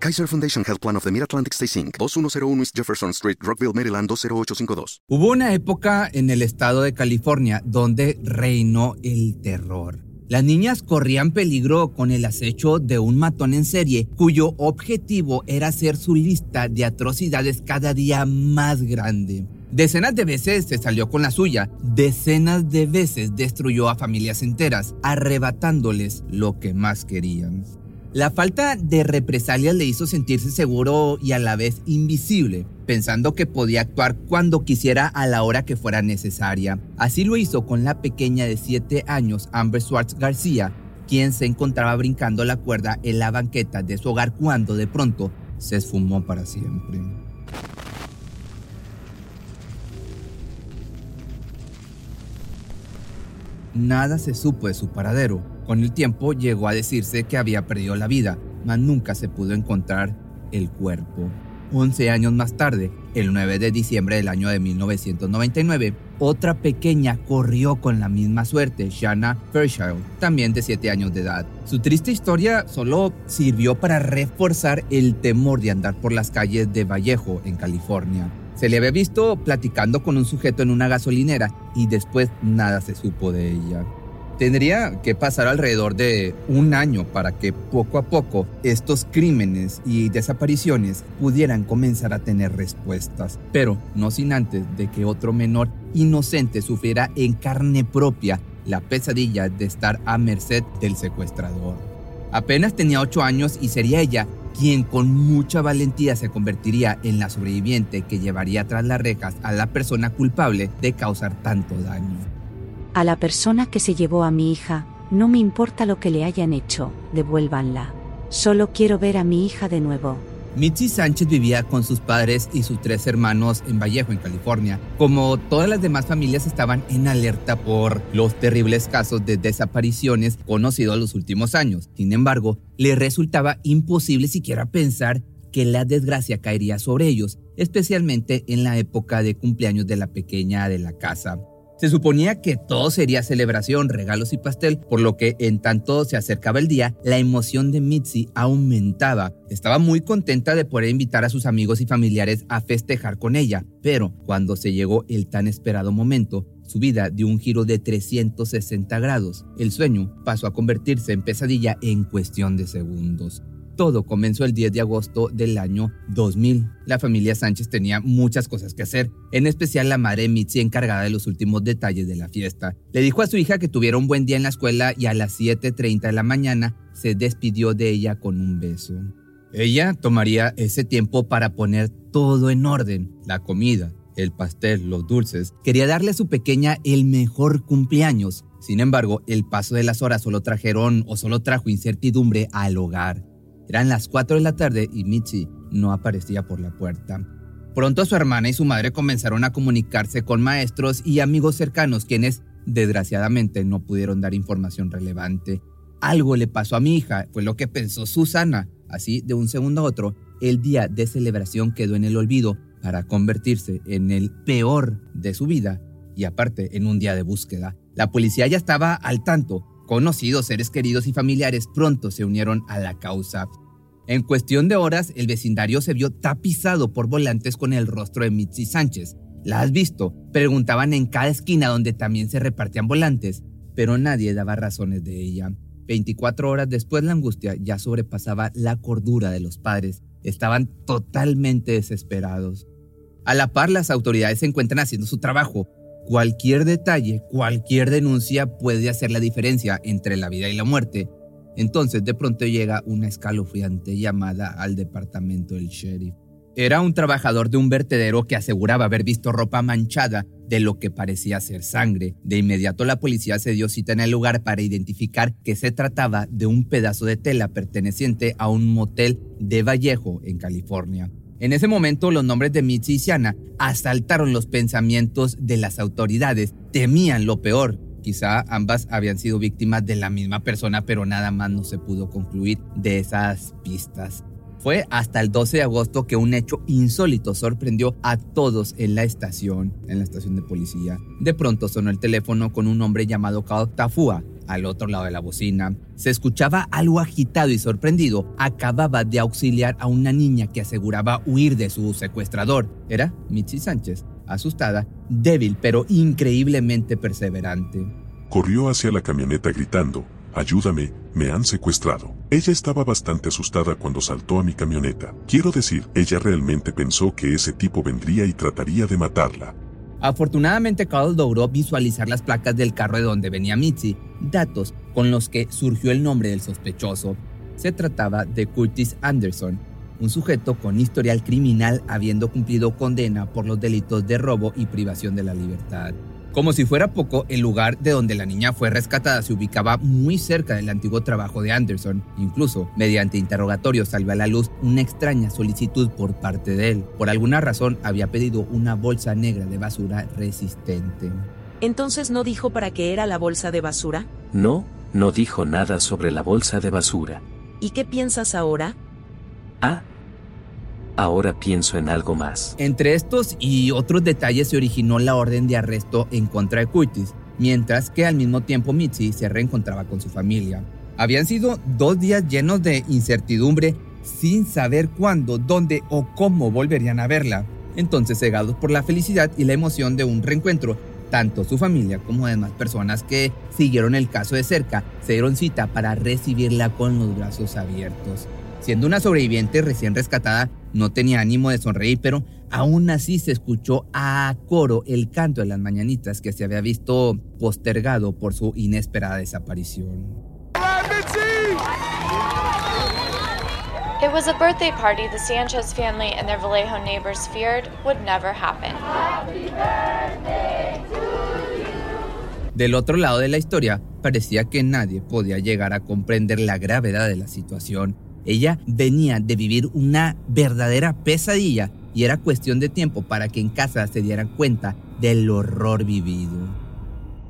Kaiser Foundation Health Plan of the Mid-Atlantic Stay Inc., 2101 East Jefferson Street, Rockville, Maryland, 20852. Hubo una época en el estado de California donde reinó el terror. Las niñas corrían peligro con el acecho de un matón en serie cuyo objetivo era hacer su lista de atrocidades cada día más grande. Decenas de veces se salió con la suya, decenas de veces destruyó a familias enteras, arrebatándoles lo que más querían. La falta de represalias le hizo sentirse seguro y a la vez invisible, pensando que podía actuar cuando quisiera a la hora que fuera necesaria. Así lo hizo con la pequeña de 7 años Amber Swartz García, quien se encontraba brincando la cuerda en la banqueta de su hogar cuando de pronto se esfumó para siempre. Nada se supo de su paradero, con el tiempo llegó a decirse que había perdido la vida, mas nunca se pudo encontrar el cuerpo. 11 años más tarde, el 9 de diciembre del año de 1999, otra pequeña corrió con la misma suerte, Shanna Fairchild, también de 7 años de edad. Su triste historia solo sirvió para reforzar el temor de andar por las calles de Vallejo, en California. Se le había visto platicando con un sujeto en una gasolinera y después nada se supo de ella. Tendría que pasar alrededor de un año para que poco a poco estos crímenes y desapariciones pudieran comenzar a tener respuestas, pero no sin antes de que otro menor inocente sufriera en carne propia la pesadilla de estar a merced del secuestrador. Apenas tenía 8 años y sería ella quien con mucha valentía se convertiría en la sobreviviente que llevaría tras las rejas a la persona culpable de causar tanto daño. A la persona que se llevó a mi hija, no me importa lo que le hayan hecho, devuélvanla. Solo quiero ver a mi hija de nuevo. Mitzi Sánchez vivía con sus padres y sus tres hermanos en Vallejo, en California. Como todas las demás familias estaban en alerta por los terribles casos de desapariciones conocidos los últimos años. Sin embargo, le resultaba imposible siquiera pensar que la desgracia caería sobre ellos, especialmente en la época de cumpleaños de la pequeña de la casa. Se suponía que todo sería celebración, regalos y pastel, por lo que en tanto se acercaba el día, la emoción de Mitzi aumentaba. Estaba muy contenta de poder invitar a sus amigos y familiares a festejar con ella, pero cuando se llegó el tan esperado momento, su vida dio un giro de 360 grados. El sueño pasó a convertirse en pesadilla en cuestión de segundos. Todo comenzó el 10 de agosto del año 2000. La familia Sánchez tenía muchas cosas que hacer, en especial la madre Mitzi encargada de los últimos detalles de la fiesta. Le dijo a su hija que tuviera un buen día en la escuela y a las 7.30 de la mañana se despidió de ella con un beso. Ella tomaría ese tiempo para poner todo en orden, la comida, el pastel, los dulces. Quería darle a su pequeña el mejor cumpleaños. Sin embargo, el paso de las horas solo trajeron o solo trajo incertidumbre al hogar. Eran las 4 de la tarde y Mitzi no aparecía por la puerta. Pronto su hermana y su madre comenzaron a comunicarse con maestros y amigos cercanos quienes, desgraciadamente, no pudieron dar información relevante. Algo le pasó a mi hija, fue lo que pensó Susana. Así, de un segundo a otro, el día de celebración quedó en el olvido para convertirse en el peor de su vida y aparte en un día de búsqueda. La policía ya estaba al tanto Conocidos, seres queridos y familiares pronto se unieron a la causa. En cuestión de horas, el vecindario se vio tapizado por volantes con el rostro de Mitzi Sánchez. ¿La has visto? Preguntaban en cada esquina donde también se repartían volantes, pero nadie daba razones de ella. 24 horas después la angustia ya sobrepasaba la cordura de los padres. Estaban totalmente desesperados. A la par, las autoridades se encuentran haciendo su trabajo, Cualquier detalle, cualquier denuncia puede hacer la diferencia entre la vida y la muerte. Entonces de pronto llega una escalofriante llamada al departamento del sheriff. Era un trabajador de un vertedero que aseguraba haber visto ropa manchada de lo que parecía ser sangre. De inmediato la policía se dio cita en el lugar para identificar que se trataba de un pedazo de tela perteneciente a un motel de Vallejo, en California. En ese momento los nombres de Mitzi y Siana asaltaron los pensamientos de las autoridades. Temían lo peor. Quizá ambas habían sido víctimas de la misma persona, pero nada más no se pudo concluir de esas pistas. Fue hasta el 12 de agosto que un hecho insólito sorprendió a todos en la estación, en la estación de policía. De pronto sonó el teléfono con un hombre llamado Carl Tafua. Al otro lado de la bocina se escuchaba algo agitado y sorprendido. Acababa de auxiliar a una niña que aseguraba huir de su secuestrador. Era Mitzi Sánchez, asustada, débil pero increíblemente perseverante. Corrió hacia la camioneta gritando, Ayúdame, me han secuestrado. Ella estaba bastante asustada cuando saltó a mi camioneta. Quiero decir, ella realmente pensó que ese tipo vendría y trataría de matarla. Afortunadamente, Carl logró visualizar las placas del carro de donde venía Mitzi, datos con los que surgió el nombre del sospechoso. Se trataba de Curtis Anderson, un sujeto con historial criminal habiendo cumplido condena por los delitos de robo y privación de la libertad. Como si fuera poco, el lugar de donde la niña fue rescatada se ubicaba muy cerca del antiguo trabajo de Anderson. Incluso, mediante interrogatorio salió a la luz una extraña solicitud por parte de él. Por alguna razón había pedido una bolsa negra de basura resistente. Entonces no dijo para qué era la bolsa de basura. No, no dijo nada sobre la bolsa de basura. ¿Y qué piensas ahora? Ah, ahora pienso en algo más. Entre estos y otros detalles se originó la orden de arresto en contra de Curtis, mientras que al mismo tiempo Mitzi se reencontraba con su familia. Habían sido dos días llenos de incertidumbre sin saber cuándo, dónde o cómo volverían a verla. Entonces, cegados por la felicidad y la emoción de un reencuentro, tanto su familia como demás personas que siguieron el caso de cerca se dieron cita para recibirla con los brazos abiertos. Siendo una sobreviviente recién rescatada, no tenía ánimo de sonreír, pero aún así se escuchó a coro el canto de las mañanitas que se había visto postergado por su inesperada desaparición. It was a birthday party the Sanchez family and their Vallejo neighbors feared would never happen. Del otro lado de la historia, parecía que nadie podía llegar a comprender la gravedad de la situación ella venía de vivir una verdadera pesadilla y era cuestión de tiempo para que en casa se dieran cuenta del horror vivido.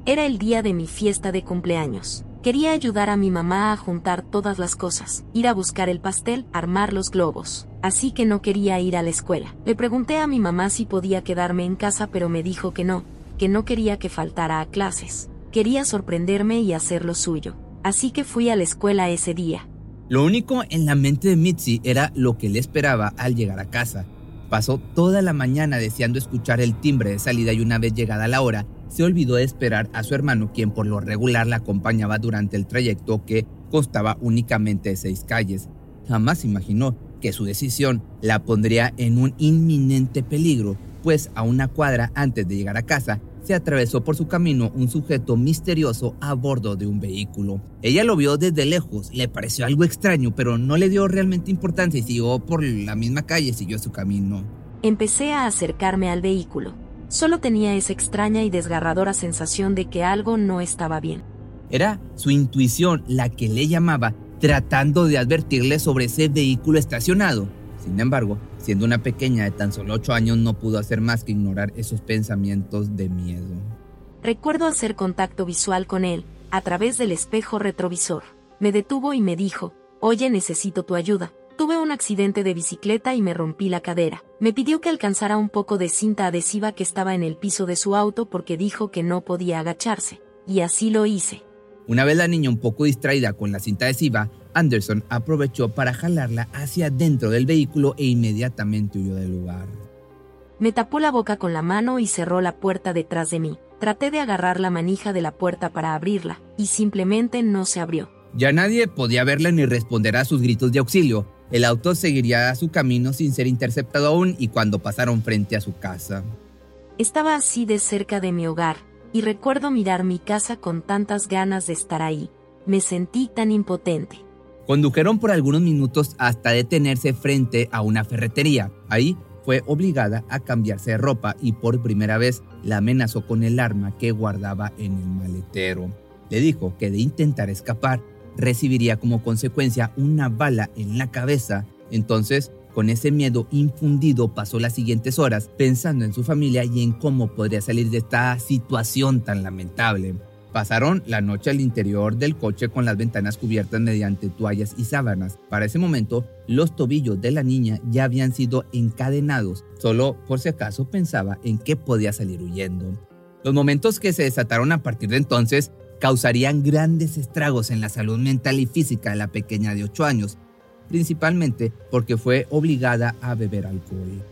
Era el día de mi fiesta de cumpleaños. Quería ayudar a mi mamá a juntar todas las cosas, ir a buscar el pastel, armar los globos. Así que no quería ir a la escuela. Le pregunté a mi mamá si podía quedarme en casa, pero me dijo que no, que no quería que faltara a clases. Quería sorprenderme y hacer lo suyo. Así que fui a la escuela ese día. Lo único en la mente de Mitzi era lo que le esperaba al llegar a casa. Pasó toda la mañana deseando escuchar el timbre de salida y una vez llegada la hora, se olvidó de esperar a su hermano, quien por lo regular la acompañaba durante el trayecto que constaba únicamente seis calles. Jamás imaginó que su decisión la pondría en un inminente peligro, pues a una cuadra antes de llegar a casa se atravesó por su camino un sujeto misterioso a bordo de un vehículo. Ella lo vio desde lejos, le pareció algo extraño, pero no le dio realmente importancia y siguió por la misma calle, siguió su camino. Empecé a acercarme al vehículo. Solo tenía esa extraña y desgarradora sensación de que algo no estaba bien. Era su intuición la que le llamaba, tratando de advertirle sobre ese vehículo estacionado. Sin embargo, siendo una pequeña de tan solo 8 años, no pudo hacer más que ignorar esos pensamientos de miedo. Recuerdo hacer contacto visual con él, a través del espejo retrovisor. Me detuvo y me dijo, Oye, necesito tu ayuda. Tuve un accidente de bicicleta y me rompí la cadera. Me pidió que alcanzara un poco de cinta adhesiva que estaba en el piso de su auto porque dijo que no podía agacharse. Y así lo hice. Una vez la niña un poco distraída con la cinta adhesiva, Anderson aprovechó para jalarla hacia dentro del vehículo e inmediatamente huyó del lugar. Me tapó la boca con la mano y cerró la puerta detrás de mí. Traté de agarrar la manija de la puerta para abrirla, y simplemente no se abrió. Ya nadie podía verla ni responder a sus gritos de auxilio. El auto seguiría su camino sin ser interceptado aún y cuando pasaron frente a su casa. Estaba así de cerca de mi hogar, y recuerdo mirar mi casa con tantas ganas de estar ahí. Me sentí tan impotente. Condujeron por algunos minutos hasta detenerse frente a una ferretería. Ahí fue obligada a cambiarse de ropa y por primera vez la amenazó con el arma que guardaba en el maletero. Le dijo que de intentar escapar recibiría como consecuencia una bala en la cabeza. Entonces Con ese miedo infundido pasó las siguientes horas pensando en su familia y en cómo podría salir de esta situación tan lamentable. Pasaron la noche al interior del coche con las ventanas cubiertas mediante toallas y sábanas. Para ese momento, los tobillos de la niña ya habían sido encadenados. Solo por si acaso pensaba en qué podía salir huyendo. Los momentos que se desataron a partir de entonces causarían grandes estragos en la salud mental y física de la pequeña de 8 años, principalmente porque fue obligada a beber alcohol.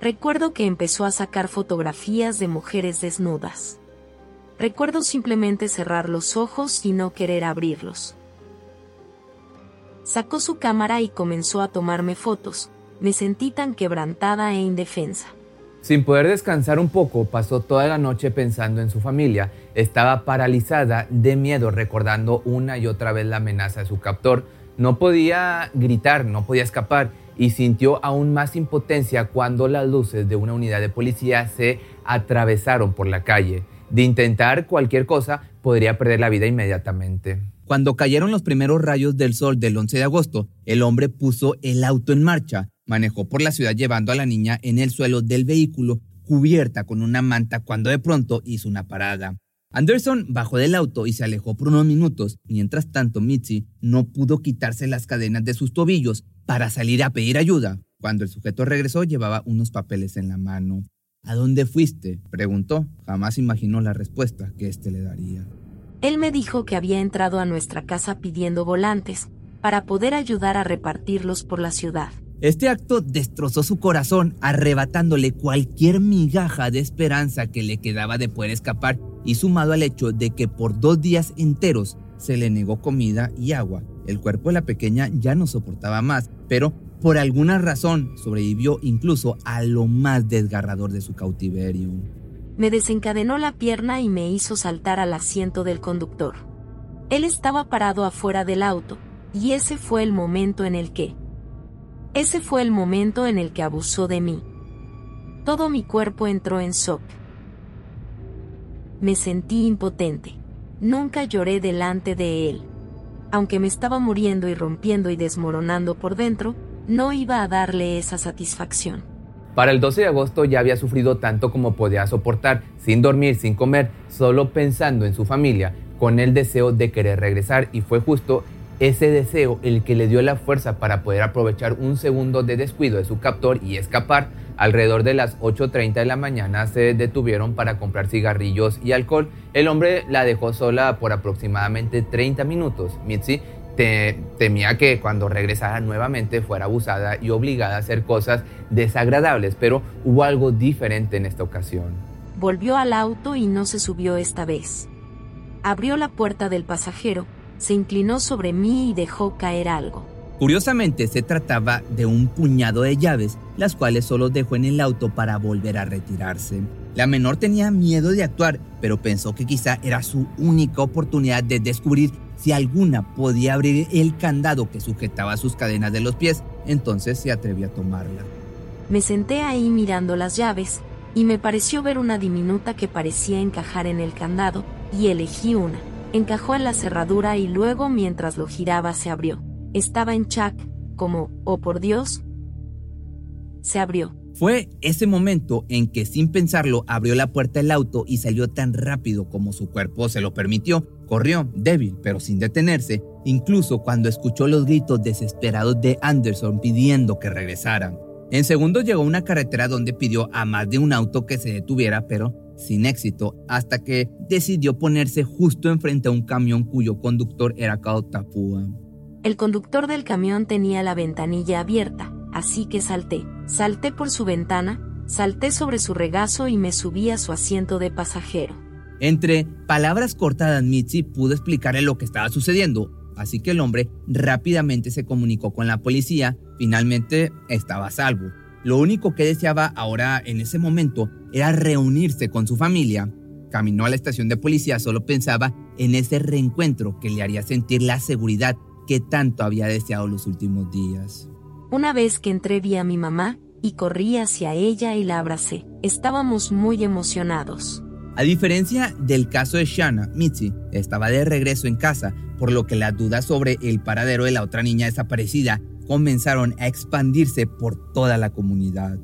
Recuerdo que empezó a sacar fotografías de mujeres desnudas. Recuerdo simplemente cerrar los ojos y no querer abrirlos. Sacó su cámara y comenzó a tomarme fotos. Me sentí tan quebrantada e indefensa. Sin poder descansar un poco, pasó toda la noche pensando en su familia. Estaba paralizada de miedo recordando una y otra vez la amenaza de su captor. No podía gritar, no podía escapar y sintió aún más impotencia cuando las luces de una unidad de policía se atravesaron por la calle de intentar cualquier cosa, podría perder la vida inmediatamente. Cuando cayeron los primeros rayos del sol del 11 de agosto, el hombre puso el auto en marcha, manejó por la ciudad llevando a la niña en el suelo del vehículo cubierta con una manta cuando de pronto hizo una parada. Anderson bajó del auto y se alejó por unos minutos. Mientras tanto, Mitzi no pudo quitarse las cadenas de sus tobillos para salir a pedir ayuda. Cuando el sujeto regresó, llevaba unos papeles en la mano. ¿A dónde fuiste? preguntó. Jamás imaginó la respuesta que éste le daría. Él me dijo que había entrado a nuestra casa pidiendo volantes, para poder ayudar a repartirlos por la ciudad. Este acto destrozó su corazón, arrebatándole cualquier migaja de esperanza que le quedaba de poder escapar y sumado al hecho de que por dos días enteros se le negó comida y agua. El cuerpo de la pequeña ya no soportaba más, pero por alguna razón sobrevivió incluso a lo más desgarrador de su cautiverio. Me desencadenó la pierna y me hizo saltar al asiento del conductor. Él estaba parado afuera del auto, y ese fue el momento en el que... Ese fue el momento en el que abusó de mí. Todo mi cuerpo entró en shock. Me sentí impotente. Nunca lloré delante de él. Aunque me estaba muriendo y rompiendo y desmoronando por dentro, no iba a darle esa satisfacción. Para el 12 de agosto ya había sufrido tanto como podía soportar, sin dormir, sin comer, solo pensando en su familia, con el deseo de querer regresar y fue justo ese deseo el que le dio la fuerza para poder aprovechar un segundo de descuido de su captor y escapar. Alrededor de las 8.30 de la mañana se detuvieron para comprar cigarrillos y alcohol. El hombre la dejó sola por aproximadamente 30 minutos. Mitzi temía que cuando regresara nuevamente fuera abusada y obligada a hacer cosas desagradables, pero hubo algo diferente en esta ocasión. Volvió al auto y no se subió esta vez. Abrió la puerta del pasajero, se inclinó sobre mí y dejó caer algo. Curiosamente se trataba de un puñado de llaves, las cuales solo dejó en el auto para volver a retirarse. La menor tenía miedo de actuar, pero pensó que quizá era su única oportunidad de descubrir si alguna podía abrir el candado que sujetaba sus cadenas de los pies, entonces se atrevió a tomarla. Me senté ahí mirando las llaves, y me pareció ver una diminuta que parecía encajar en el candado, y elegí una. Encajó en la cerradura y luego mientras lo giraba se abrió. Estaba en chac, como, oh por Dios, se abrió. Fue ese momento en que sin pensarlo abrió la puerta del auto y salió tan rápido como su cuerpo se lo permitió. Corrió, débil, pero sin detenerse, incluso cuando escuchó los gritos desesperados de Anderson pidiendo que regresaran. En segundos llegó a una carretera donde pidió a más de un auto que se detuviera, pero sin éxito, hasta que decidió ponerse justo enfrente a un camión cuyo conductor era Kao Tapua. El conductor del camión tenía la ventanilla abierta, así que salté. Salté por su ventana, salté sobre su regazo y me subí a su asiento de pasajero. Entre palabras cortadas, Mitzi pudo explicarle lo que estaba sucediendo, así que el hombre rápidamente se comunicó con la policía. Finalmente estaba a salvo. Lo único que deseaba ahora en ese momento era reunirse con su familia. Caminó a la estación de policía, solo pensaba en ese reencuentro que le haría sentir la seguridad que tanto había deseado los últimos días. Una vez que entré vi a mi mamá, y corrí hacia ella y la abracé. Estábamos muy emocionados. A diferencia del caso de Shanna, Mitzi estaba de regreso en casa, por lo que la duda sobre el paradero de la otra niña desaparecida comenzaron a expandirse por toda la comunidad.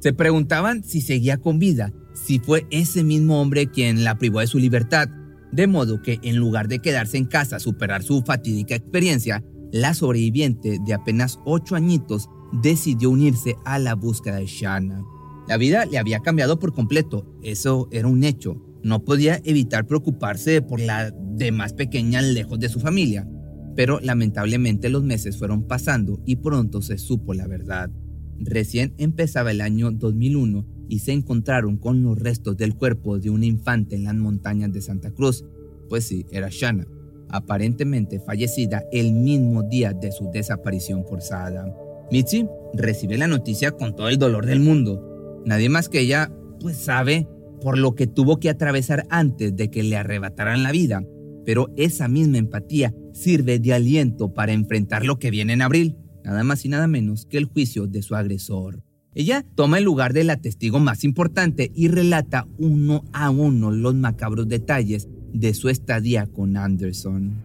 Se preguntaban si seguía con vida, si fue ese mismo hombre quien la privó de su libertad, de modo que en lugar de quedarse en casa a superar su fatídica experiencia, la sobreviviente de apenas ocho añitos decidió unirse a la búsqueda de Shanna. La vida le había cambiado por completo, eso era un hecho. No podía evitar preocuparse por la de más pequeña lejos de su familia, pero lamentablemente los meses fueron pasando y pronto se supo la verdad. Recién empezaba el año 2001 y se encontraron con los restos del cuerpo de una infante en las montañas de Santa Cruz. Pues sí, era Shanna, aparentemente fallecida el mismo día de su desaparición forzada. Mitzi recibe la noticia con todo el dolor del mundo. Nadie más que ella, pues sabe por lo que tuvo que atravesar antes de que le arrebataran la vida, pero esa misma empatía sirve de aliento para enfrentar lo que viene en abril, nada más y nada menos que el juicio de su agresor. Ella toma el lugar de la testigo más importante y relata uno a uno los macabros detalles de su estadía con Anderson.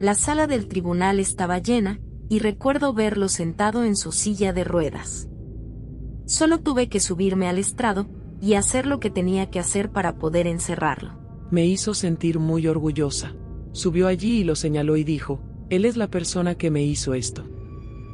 La sala del tribunal estaba llena y recuerdo verlo sentado en su silla de ruedas. Solo tuve que subirme al estrado y hacer lo que tenía que hacer para poder encerrarlo. Me hizo sentir muy orgullosa. Subió allí y lo señaló y dijo, Él es la persona que me hizo esto.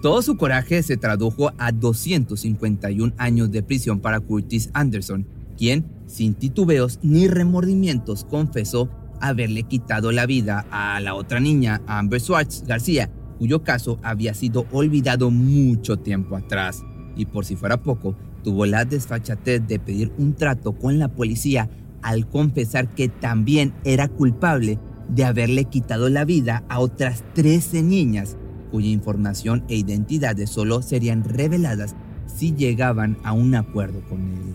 Todo su coraje se tradujo a 251 años de prisión para Curtis Anderson, quien, sin titubeos ni remordimientos, confesó haberle quitado la vida a la otra niña, Amber Swartz García, cuyo caso había sido olvidado mucho tiempo atrás. Y por si fuera poco, tuvo la desfachatez de pedir un trato con la policía al confesar que también era culpable de haberle quitado la vida a otras 13 niñas, cuya información e identidades solo serían reveladas si llegaban a un acuerdo con él.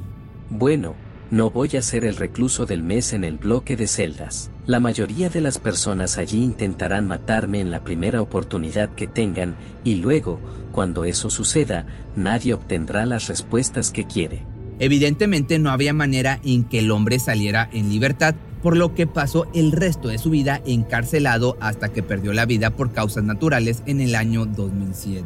Bueno, no voy a ser el recluso del mes en el bloque de celdas. La mayoría de las personas allí intentarán matarme en la primera oportunidad que tengan y luego, cuando eso suceda, nadie obtendrá las respuestas que quiere. Evidentemente no había manera en que el hombre saliera en libertad, por lo que pasó el resto de su vida encarcelado hasta que perdió la vida por causas naturales en el año 2007.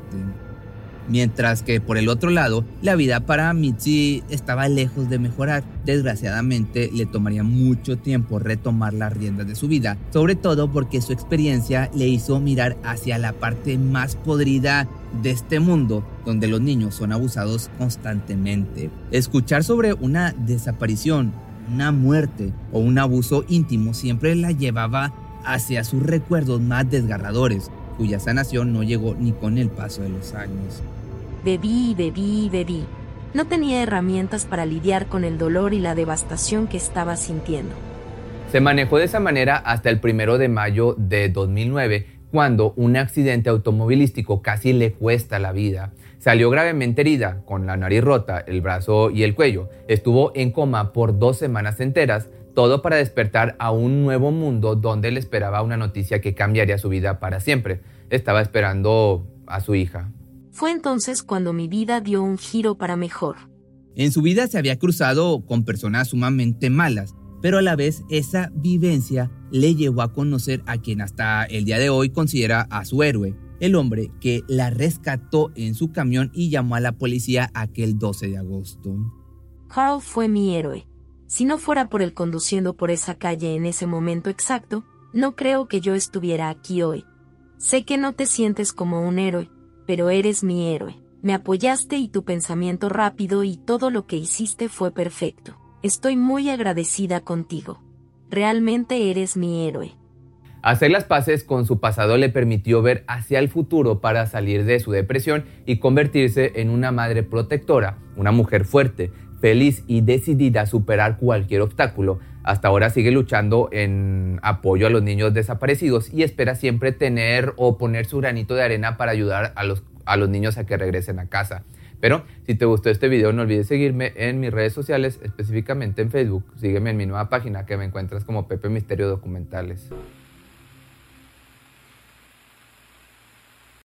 Mientras que por el otro lado, la vida para Mitzi estaba lejos de mejorar. Desgraciadamente, le tomaría mucho tiempo retomar las riendas de su vida, sobre todo porque su experiencia le hizo mirar hacia la parte más podrida de este mundo, donde los niños son abusados constantemente. Escuchar sobre una desaparición, una muerte o un abuso íntimo siempre la llevaba hacia sus recuerdos más desgarradores, cuya sanación no llegó ni con el paso de los años. Bebí, bebí, bebí. No tenía herramientas para lidiar con el dolor y la devastación que estaba sintiendo. Se manejó de esa manera hasta el primero de mayo de 2009, cuando un accidente automovilístico casi le cuesta la vida. Salió gravemente herida, con la nariz rota, el brazo y el cuello. Estuvo en coma por dos semanas enteras, todo para despertar a un nuevo mundo donde le esperaba una noticia que cambiaría su vida para siempre. Estaba esperando a su hija. Fue entonces cuando mi vida dio un giro para mejor. En su vida se había cruzado con personas sumamente malas, pero a la vez esa vivencia le llevó a conocer a quien hasta el día de hoy considera a su héroe, el hombre que la rescató en su camión y llamó a la policía aquel 12 de agosto. Carl fue mi héroe. Si no fuera por él conduciendo por esa calle en ese momento exacto, no creo que yo estuviera aquí hoy. Sé que no te sientes como un héroe, pero eres mi héroe. Me apoyaste y tu pensamiento rápido y todo lo que hiciste fue perfecto. Estoy muy agradecida contigo. Realmente eres mi héroe. Hacer las paces con su pasado le permitió ver hacia el futuro para salir de su depresión y convertirse en una madre protectora, una mujer fuerte, feliz y decidida a superar cualquier obstáculo. Hasta ahora sigue luchando en apoyo a los niños desaparecidos y espera siempre tener o poner su granito de arena para ayudar a los, a los niños a que regresen a casa. Pero si te gustó este video no olvides seguirme en mis redes sociales, específicamente en Facebook. Sígueme en mi nueva página que me encuentras como Pepe Misterio Documentales.